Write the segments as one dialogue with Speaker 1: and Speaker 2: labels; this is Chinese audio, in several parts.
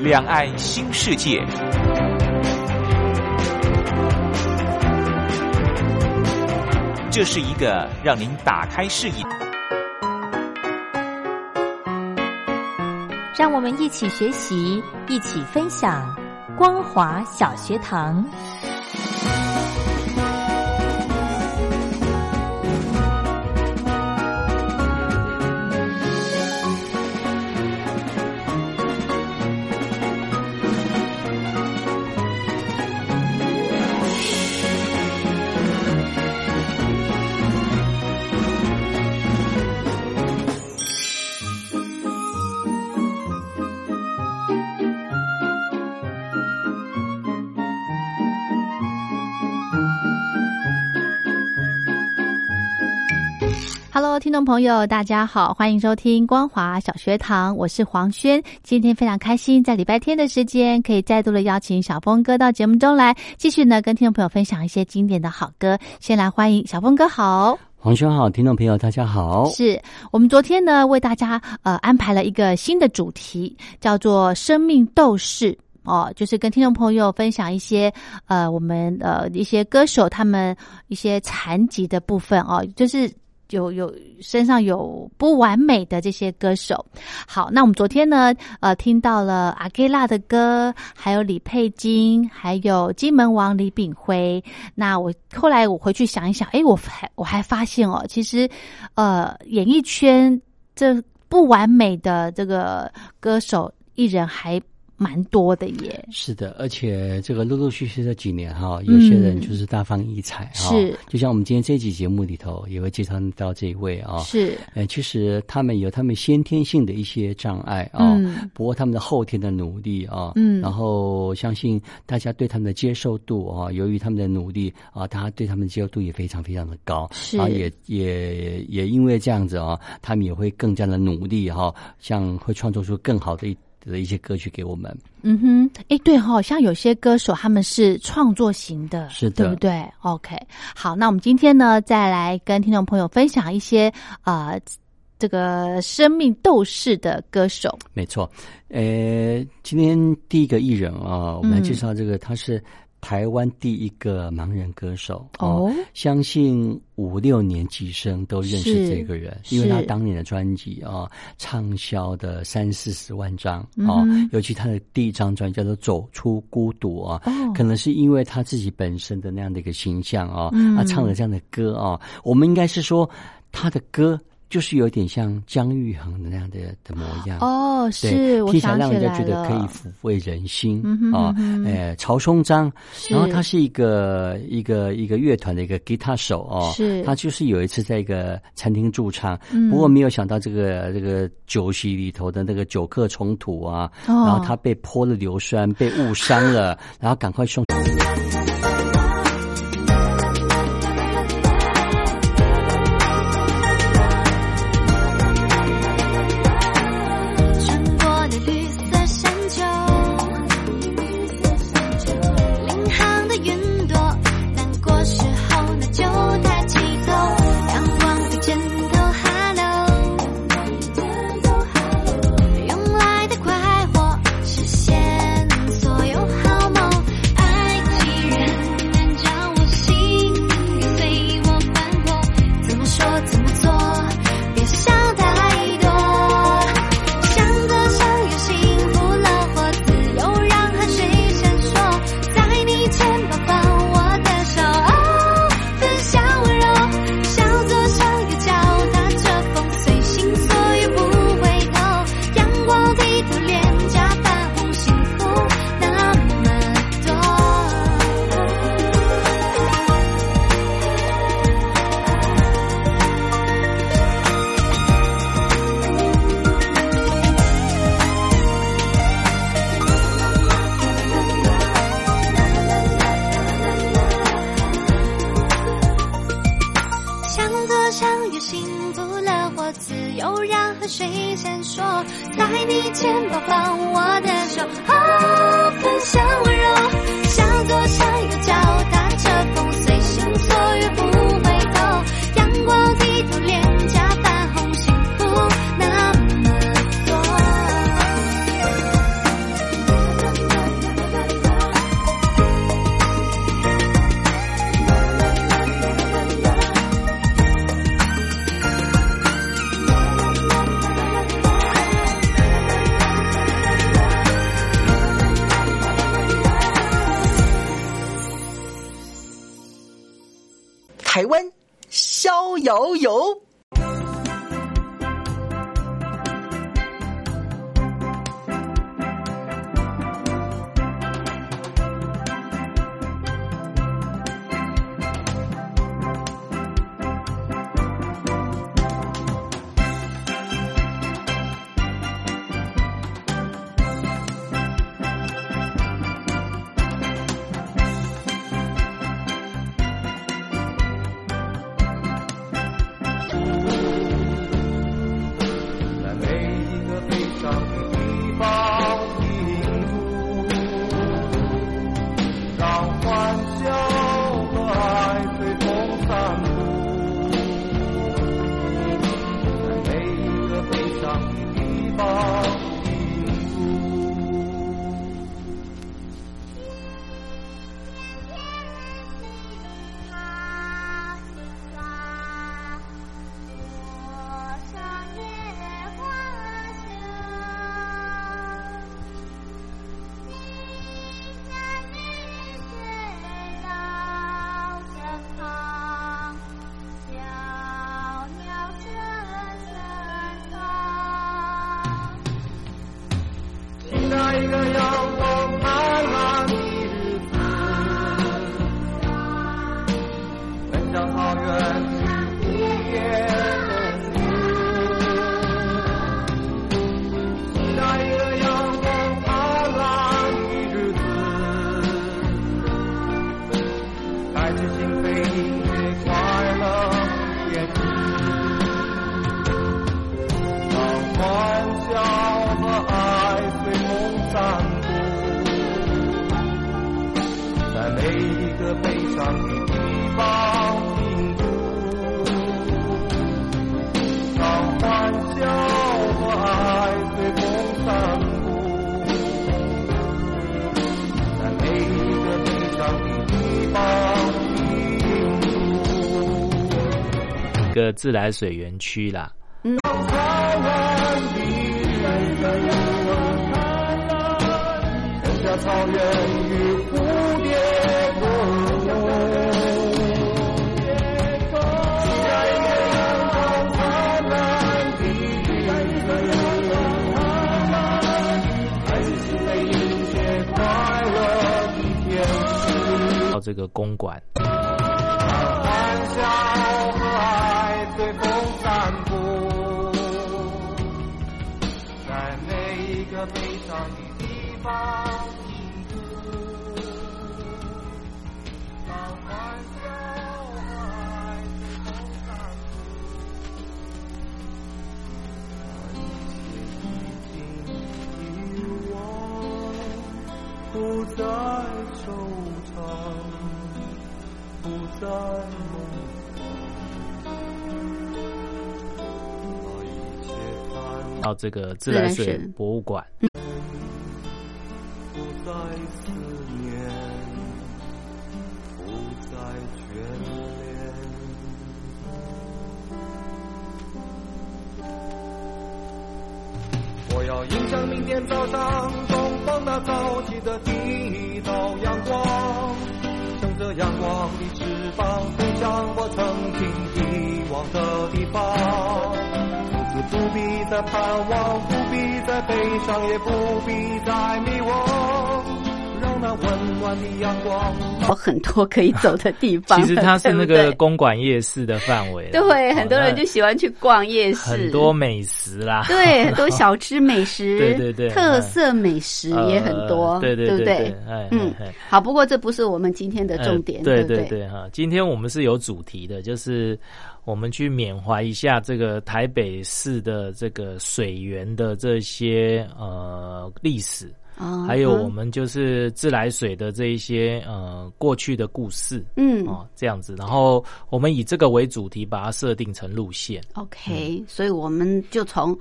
Speaker 1: 两岸新世界，这是一个让您打开视野，
Speaker 2: 让我们一起学习，一起分享光华小学堂。听众朋友，大家好，欢迎收听光华小学堂，我是黄轩。今天非常开心，在礼拜天的时间，可以再度的邀请小峰哥到节目中来，继续呢跟听众朋友分享一些经典的好歌。先来欢迎小峰哥，好，
Speaker 3: 黄轩好，听众朋友大家好。
Speaker 2: 是我们昨天呢为大家呃安排了一个新的主题，叫做生命斗士。哦，就是跟听众朋友分享一些呃我们呃一些歌手他们一些残疾的部分哦，就是。有有身上有不完美的这些歌手，好，那我们昨天呢，呃，听到了阿盖拉的歌，还有李佩金，还有金门王李炳辉。那我后来我回去想一想，哎，我还我还发现哦，其实，呃，演艺圈这不完美的这个歌手艺人还。蛮多的耶，
Speaker 3: 是的，而且这个陆陆续续这几年哈，有些人就是大放异彩哈，
Speaker 2: 是，
Speaker 3: 就像我们今天这期节目里头也会介绍到这一位啊，
Speaker 2: 是，
Speaker 3: 呃，其实他们有他们先天性的一些障碍啊，不过他们的后天的努力啊，嗯，然后相信大家对他们的接受度啊，由于他们的努力啊，大家对他们的接受度也非常非常的高，
Speaker 2: 是，
Speaker 3: 啊，也也也因为这样子啊，他们也会更加的努力哈，像会创作出更好的一。的一些歌曲给我们，
Speaker 2: 嗯哼，哎，对哈，像有些歌手他们是创作型的，
Speaker 3: 是的
Speaker 2: 对不对？OK，好，那我们今天呢，再来跟听众朋友分享一些啊，这个生命斗士的歌手。
Speaker 3: 没错，呃，今天第一个艺人啊，我们来介绍这个，他是。台湾第一个盲人歌手。哦，相信五六年级生都认识这个人，因为他当年的专辑啊，畅销的三四十万张啊，尤其他的第一张专辑叫做《走出孤独》啊，可能是因为他自己本身的那样的一个形象啊，他唱了这样的歌啊，我们应该是说他的歌。就是有点像姜育恒那样的的模样。
Speaker 2: 哦，是，
Speaker 3: 听起来让人家觉得可以抚慰人心啊。哎，曹松章，然后他是一个一个一个乐团的一个吉他手哦，
Speaker 2: 是，
Speaker 3: 他就是有一次在一个餐厅驻唱，不过没有想到这个这个酒席里头的那个酒客冲突啊，然后他被泼了硫酸，被误伤了，然后赶快送。
Speaker 4: 个自来水园区啦。嗯。到这个公馆。
Speaker 5: 共散步，在每一个悲伤的地方，听歌，让欢笑和散。那些已经，不再惆怅，不再。
Speaker 4: 到这个自来水博物馆。
Speaker 5: 我要迎向明天早上东方那早起的第一道阳光，乘着阳光的翅膀飞向我曾经遗忘的地方。不必再盼望，不必再悲伤，也不必再迷惘，让那温暖的阳光。
Speaker 6: 有很多可以走的地方。
Speaker 4: 其实它是那个公馆夜市的范围。
Speaker 6: 对，很多人就喜欢去逛夜市。
Speaker 4: 很多美食啦。
Speaker 6: 对，很多小吃美食。
Speaker 4: 对对对。
Speaker 6: 特色美食也很多。
Speaker 4: 对对
Speaker 6: 对对。嗯，好，不过这不是我们今天的重点。对对
Speaker 4: 对哈，今天我们是有主题的，就是。我们去缅怀一下这个台北市的这个水源的这些呃历史，还有我们就是自来水的这一些呃过去的故事，嗯，哦这样子，然后我们以这个为主题，把它设定成路线。
Speaker 6: OK，所以我们就从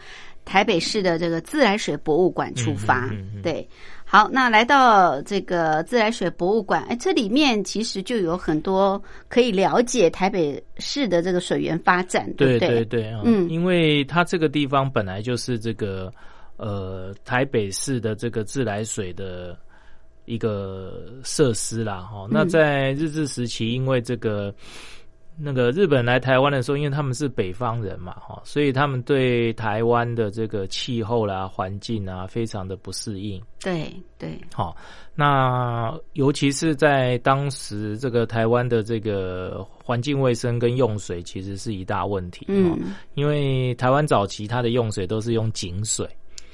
Speaker 6: 台北市的这个自来水博物馆出发，对。好，那来到这个自来水博物馆，哎，这里面其实就有很多可以了解台北市的这个水源发展，对不对？
Speaker 4: 对对对，嗯，因为它这个地方本来就是这个呃台北市的这个自来水的一个设施啦，哈。那在日治时期，因为这个那个日本来台湾的时候，因为他们是北方人嘛，哈，所以他们对台湾的这个气候啦、环境啊，非常的不适应。
Speaker 2: 对对，
Speaker 4: 好，那尤其是在当时这个台湾的这个环境卫生跟用水，其实是一大问题。嗯，因为台湾早期它的用水都是用井水。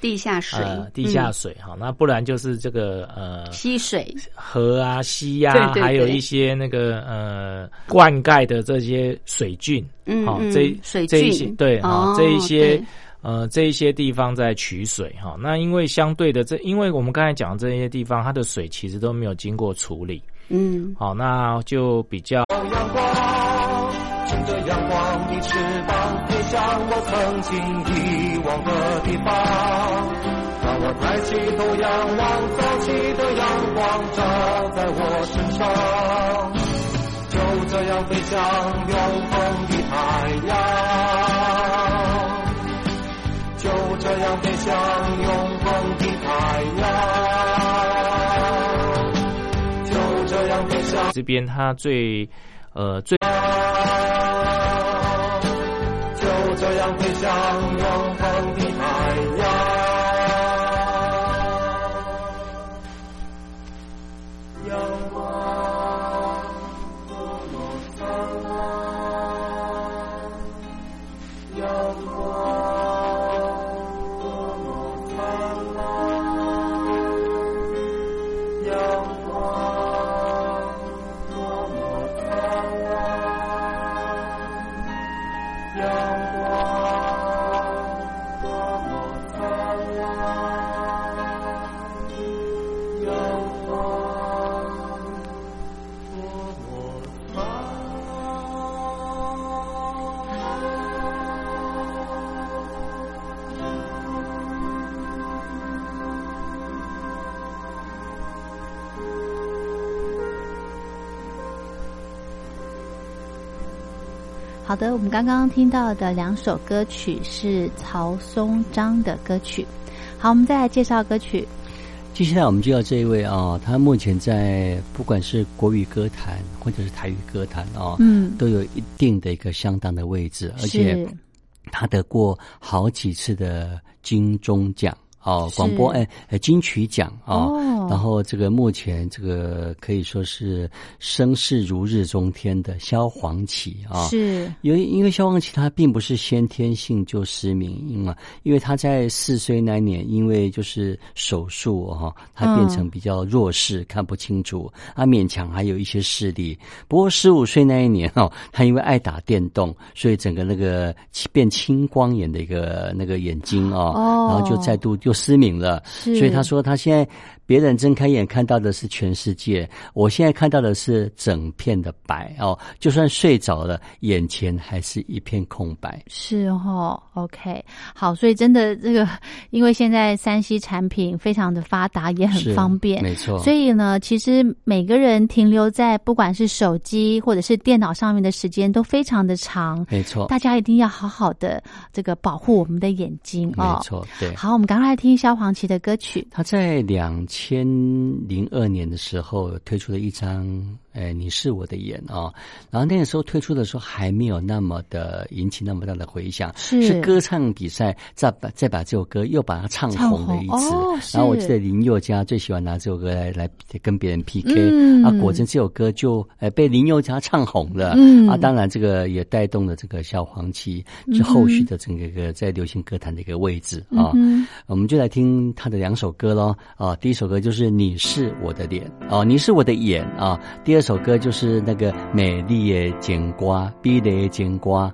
Speaker 2: 地下水，
Speaker 4: 地下水哈，那不然就是这个呃
Speaker 2: 溪水、
Speaker 4: 河啊、溪呀，还有一些那个呃灌溉的这些水菌，
Speaker 2: 嗯，
Speaker 4: 好这
Speaker 2: 水
Speaker 4: 这一些对哈这一些呃这一些地方在取水哈，那因为相对的这，因为我们刚才讲的这些地方，它的水其实都没有经过处理，
Speaker 2: 嗯，
Speaker 4: 好，那就比较。
Speaker 5: 阳光的翅膀，飞向我曾经遗忘的地方。当我抬起头仰望，早起的阳光照在我身上，就这样飞向永恒的海洋，就这样飞向永恒的海洋，就这样飞向。
Speaker 4: 这边它最。呃，最。
Speaker 5: 飞向永恒的
Speaker 2: 好的，我们刚刚听到的两首歌曲是曹松章的歌曲。好，我们再来介绍歌曲。
Speaker 3: 接下来我们就要这一位啊，他目前在不管是国语歌坛或者是台语歌坛啊，
Speaker 2: 嗯，
Speaker 3: 都有一定的一个相当的位置，而且他得过好几次的金钟奖。哦，广播哎，金曲奖啊，然后这个目前这个可以说是声势如日中天的萧煌奇啊，
Speaker 2: 是，
Speaker 3: 因为因为萧煌奇他并不是先天性就失明啊，因为他在四岁那年因为就是手术哈，他变成比较弱视，看不清楚，他勉强还有一些视力。不过十五岁那一年哦，他因为爱打电动，所以整个那个变青光眼的一个那个眼睛哦，然后就再度就。失明了，所以他说他现在。别人睁开眼看到的是全世界，我现在看到的是整片的白哦。就算睡着了，眼前还是一片空白。
Speaker 2: 是哦，OK，好，所以真的这个，因为现在三 C 产品非常的发达，也很方便，
Speaker 3: 没错。
Speaker 2: 所以呢，其实每个人停留在不管是手机或者是电脑上面的时间都非常的长，
Speaker 3: 没错。
Speaker 2: 大家一定要好好的这个保护我们的眼睛哦。
Speaker 3: 没错，对。
Speaker 2: 好，我们赶快来听萧煌奇的歌曲。
Speaker 3: 他在两。千零二年的时候推出了一张。哎，你是我的眼啊！然后那个时候推出的时候还没有那么的引起那么大的回响，
Speaker 2: 是
Speaker 3: 歌唱比赛再把再把这首歌又把它唱红了一次。然后我记得林宥嘉最喜欢拿这首歌来来跟别人 PK，啊，果真这首歌就哎被林宥嘉唱红了。啊，当然这个也带动了这个小黄旗之后续的整个一个在流行歌坛的一个位置啊。我们就来听他的两首歌喽啊，第一首歌就是你是我的脸啊，你是我的眼啊，第二。首歌就是那个美丽的金瓜，碧的景瓜。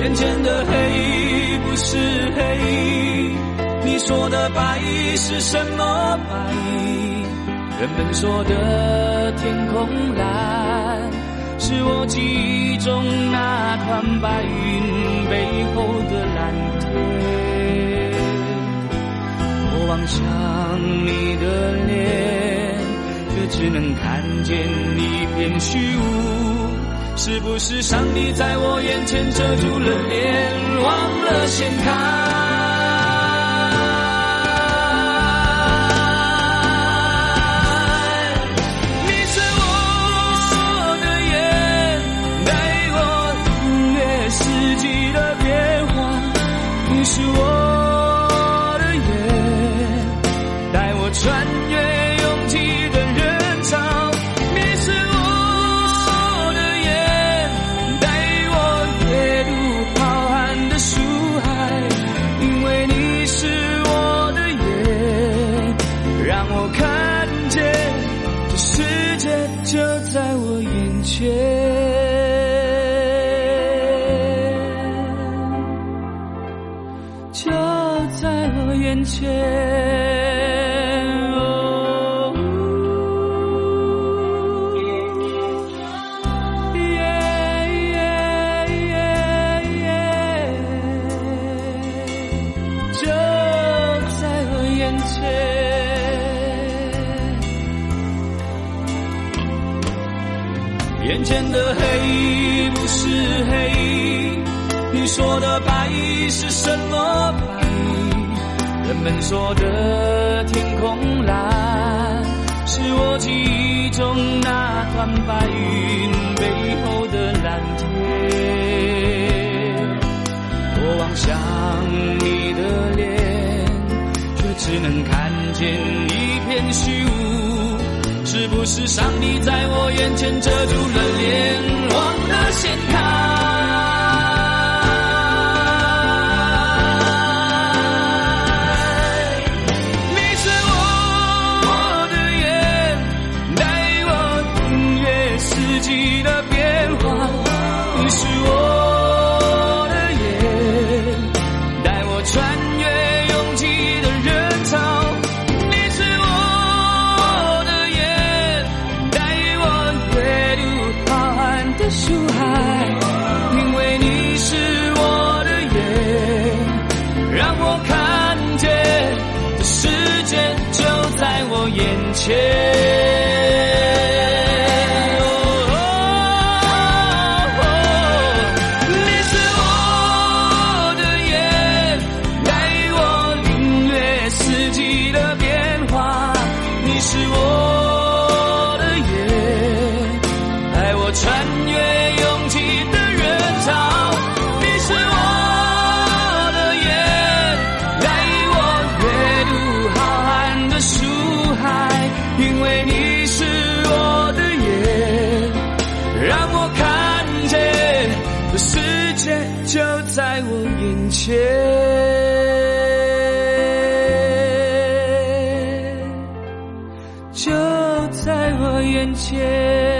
Speaker 7: 眼前的黑不是黑，你说的白是什么白？人们说的天空蓝，是我记忆中那团白云背后的蓝天。我望向你的脸，却只能看见一片虚无。是不是上帝在我眼前遮住了脸，忘了掀开？前，眼前的黑不是黑，你说的白是什么白？人们说的天空蓝，是我记忆中那团白云背后的蓝天。我望向你的脸，却只能看见一片虚无。是不是上帝在我眼前遮住了脸，眼眼前。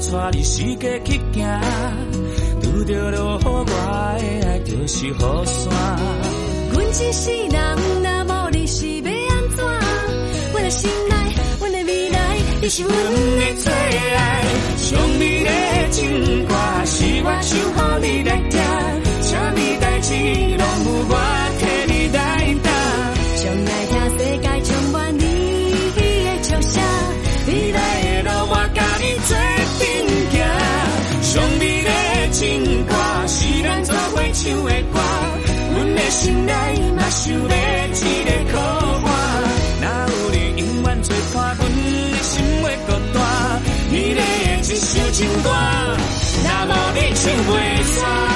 Speaker 7: 带你世界去行，拄着落雨，我的爱就是雨伞。
Speaker 8: 阮一世人，若无你是要安怎？阮的心内，阮的未来，你是阮的最爱。
Speaker 7: 上美的情歌，是我唱予你来听，啥物代志拢有我替你来担。
Speaker 8: 上爱听世
Speaker 7: 做阵行。上美的情歌，是咱做伙唱的歌，阮的心内嘛想要一个靠岸。若有你永远做伴，阮的心会孤单。美丽的一首情歌，若无你唱袂
Speaker 4: 散。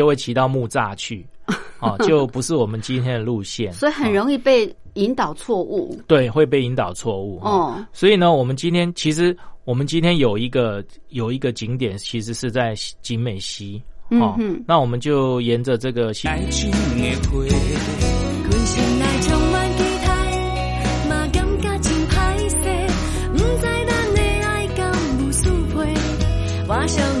Speaker 4: 就会骑到木栅去，哦，就不是我们今天的路线，
Speaker 2: 所以很容易被引导错误。
Speaker 4: 对，会被引导错误。
Speaker 2: 哦，
Speaker 4: 所以呢，我们今天其实我们今天有一个有一个景点，其实是在景美溪。哦，那我们就沿着这个溪
Speaker 7: 爱情的花。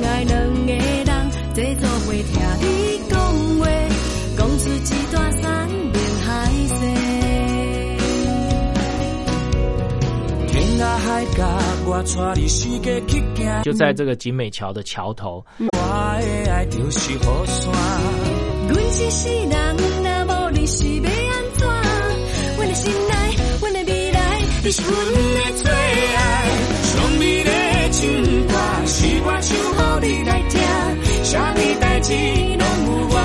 Speaker 7: 情歌，是我唱予你来听，啥物代志拢有我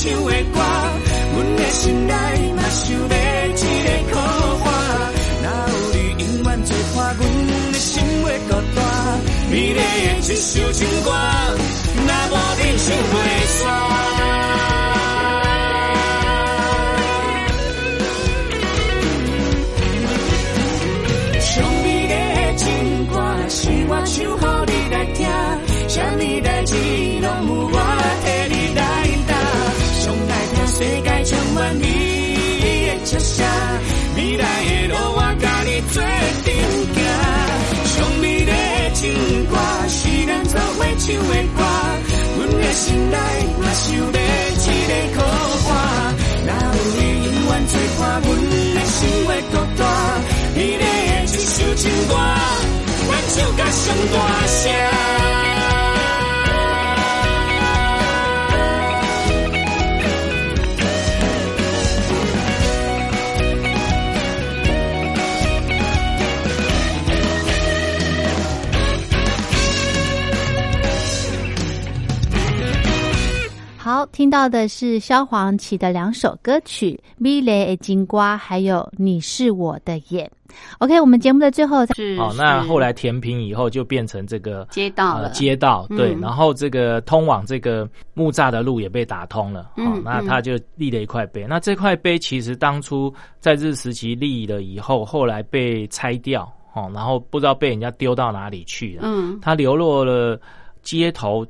Speaker 7: 唱的歌，阮的心内嘛想要一个靠岸。若有你永远做伴，阮的心会孤单。美丽的一首情歌，若无你唱袂煞。上美丽情歌，是我唱予你来听，啥物代志做伙唱的歌，阮的心内嘛想要一个靠岸。若有你永远做伴，阮的心会孤单。美丽的一首情歌，咱唱甲上大声。
Speaker 2: 好，听到的是萧煌奇的两首歌曲《米雷的金瓜》，还有《你是我的眼》。OK，我们节目的最后是
Speaker 4: 好，那后来填平以后就变成这个
Speaker 2: 街道了，
Speaker 4: 呃、街道对，
Speaker 2: 嗯
Speaker 4: 然后这个通往这个木栅的路也被打通了，好、
Speaker 2: 嗯
Speaker 4: 那他就立了一块碑。那这块碑其实当初在日时期立了以后，后来被拆掉，哦，然后不知道被人家丢到哪里去了，
Speaker 2: 嗯，
Speaker 4: 他流落了街头。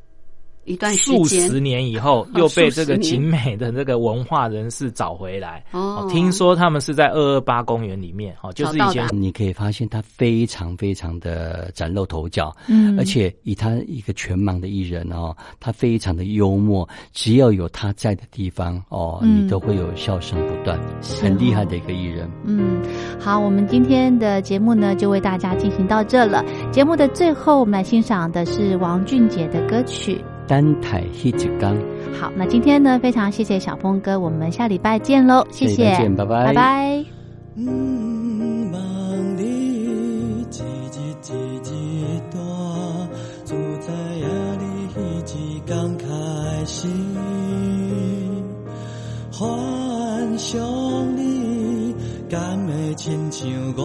Speaker 2: 一段时
Speaker 4: 数十年以后，又被这个景美的这个文化人士找回来。
Speaker 2: 哦。
Speaker 4: 听说他们是在二二八公园里面，哦，就是以前
Speaker 3: 你可以发现他非常非常的崭露头角，
Speaker 2: 嗯。
Speaker 3: 而且以他一个全盲的艺人哦，他非常的幽默，只要有他在的地方哦，
Speaker 2: 嗯。
Speaker 3: 你都会有笑声不断，很厉害的一个艺人。
Speaker 2: 嗯，好，我们今天的节目呢，就为大家进行到这了。节目的最后，我们来欣赏的是王俊杰的歌曲《
Speaker 3: 单台一只缸。
Speaker 2: 好，那今天呢，非常谢谢小峰哥，我们下礼拜见喽，谢谢，
Speaker 3: 见，拜拜，
Speaker 2: 拜拜。
Speaker 9: 一日一日大，自在呀，你一刚开始，幻想你敢会亲像我，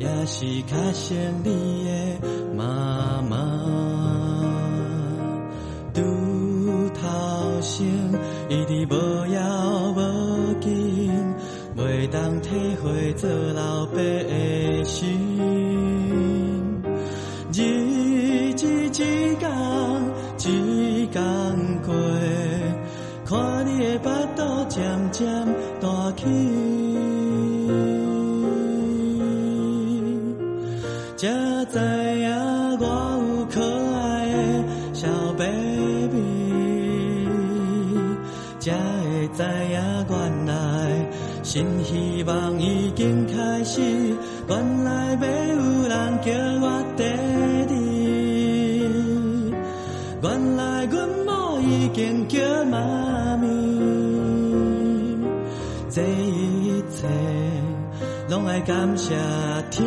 Speaker 9: 也是较像你的妈妈。你无遥无近，袂当体会做老爸的心。日子一天一天过，看你的巴肚渐渐大起，某已经叫妈咪，这一切拢爱感谢天，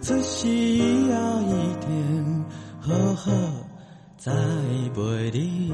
Speaker 9: 出世以后一定好好栽培你。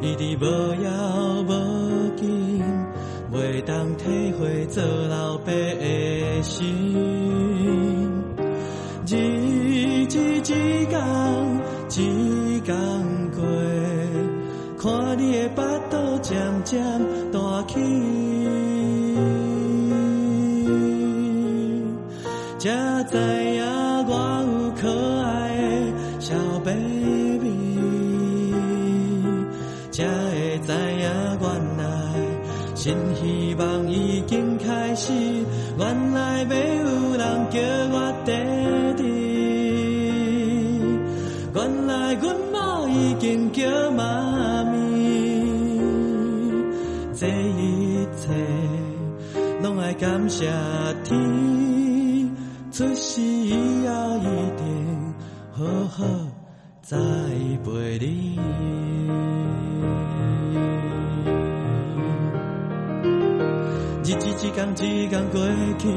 Speaker 9: 一直，无遥无近。袂当体会做老爸的心，感谢天，出世以后一定好好栽培你。日子一天一天过去，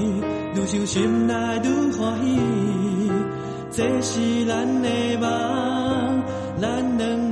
Speaker 9: 愈想心内愈欢喜。这是咱的梦，咱两人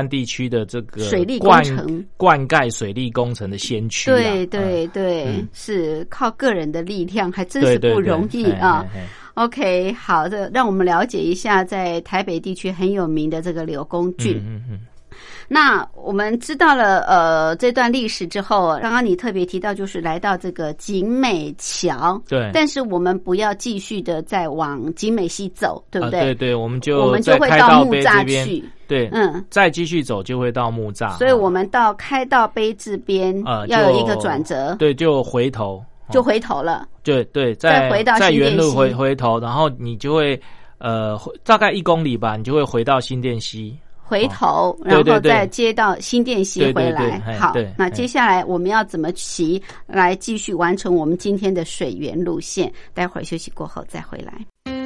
Speaker 4: 湾地区的这个
Speaker 6: 水利工程
Speaker 4: 灌溉水利工程的先驱啊。
Speaker 6: 对对
Speaker 4: 嗯
Speaker 6: 对，
Speaker 4: 嗯
Speaker 6: 是靠个人的力量，还真是不容易
Speaker 4: 嘿
Speaker 6: 啊。OK，好的，让我们了解一下在台北地区很有名的这个刘公俊。
Speaker 4: 嗯嗯嗯，
Speaker 6: 那我们知道了呃这段历史之后，刚刚你特别提到就是来到这个景美桥，
Speaker 4: 对。
Speaker 6: 但是我们不要继续的再往景美西走，对不
Speaker 4: 啊
Speaker 6: 对？
Speaker 4: 对对，我们就
Speaker 6: 我们就会到木栅
Speaker 4: 边，
Speaker 6: 去，
Speaker 4: 对，
Speaker 6: 嗯。
Speaker 4: 再继续走就会到木栅，
Speaker 6: 所以我们到开到碑这边
Speaker 4: 呃
Speaker 6: 要有一个
Speaker 4: 就
Speaker 6: 转折，
Speaker 4: 对就回头，
Speaker 6: 就回头了。
Speaker 4: 对对，在
Speaker 6: 再回到
Speaker 4: 在原路回回头，然后你就会呃回大概一公里吧，你就会回到新店溪。
Speaker 6: 回头，然后再接到新店溪
Speaker 4: 对对
Speaker 6: 回来。好那接下来我们要怎么骑来继续完成我们今天的水源路线？待会儿休息过后再回来。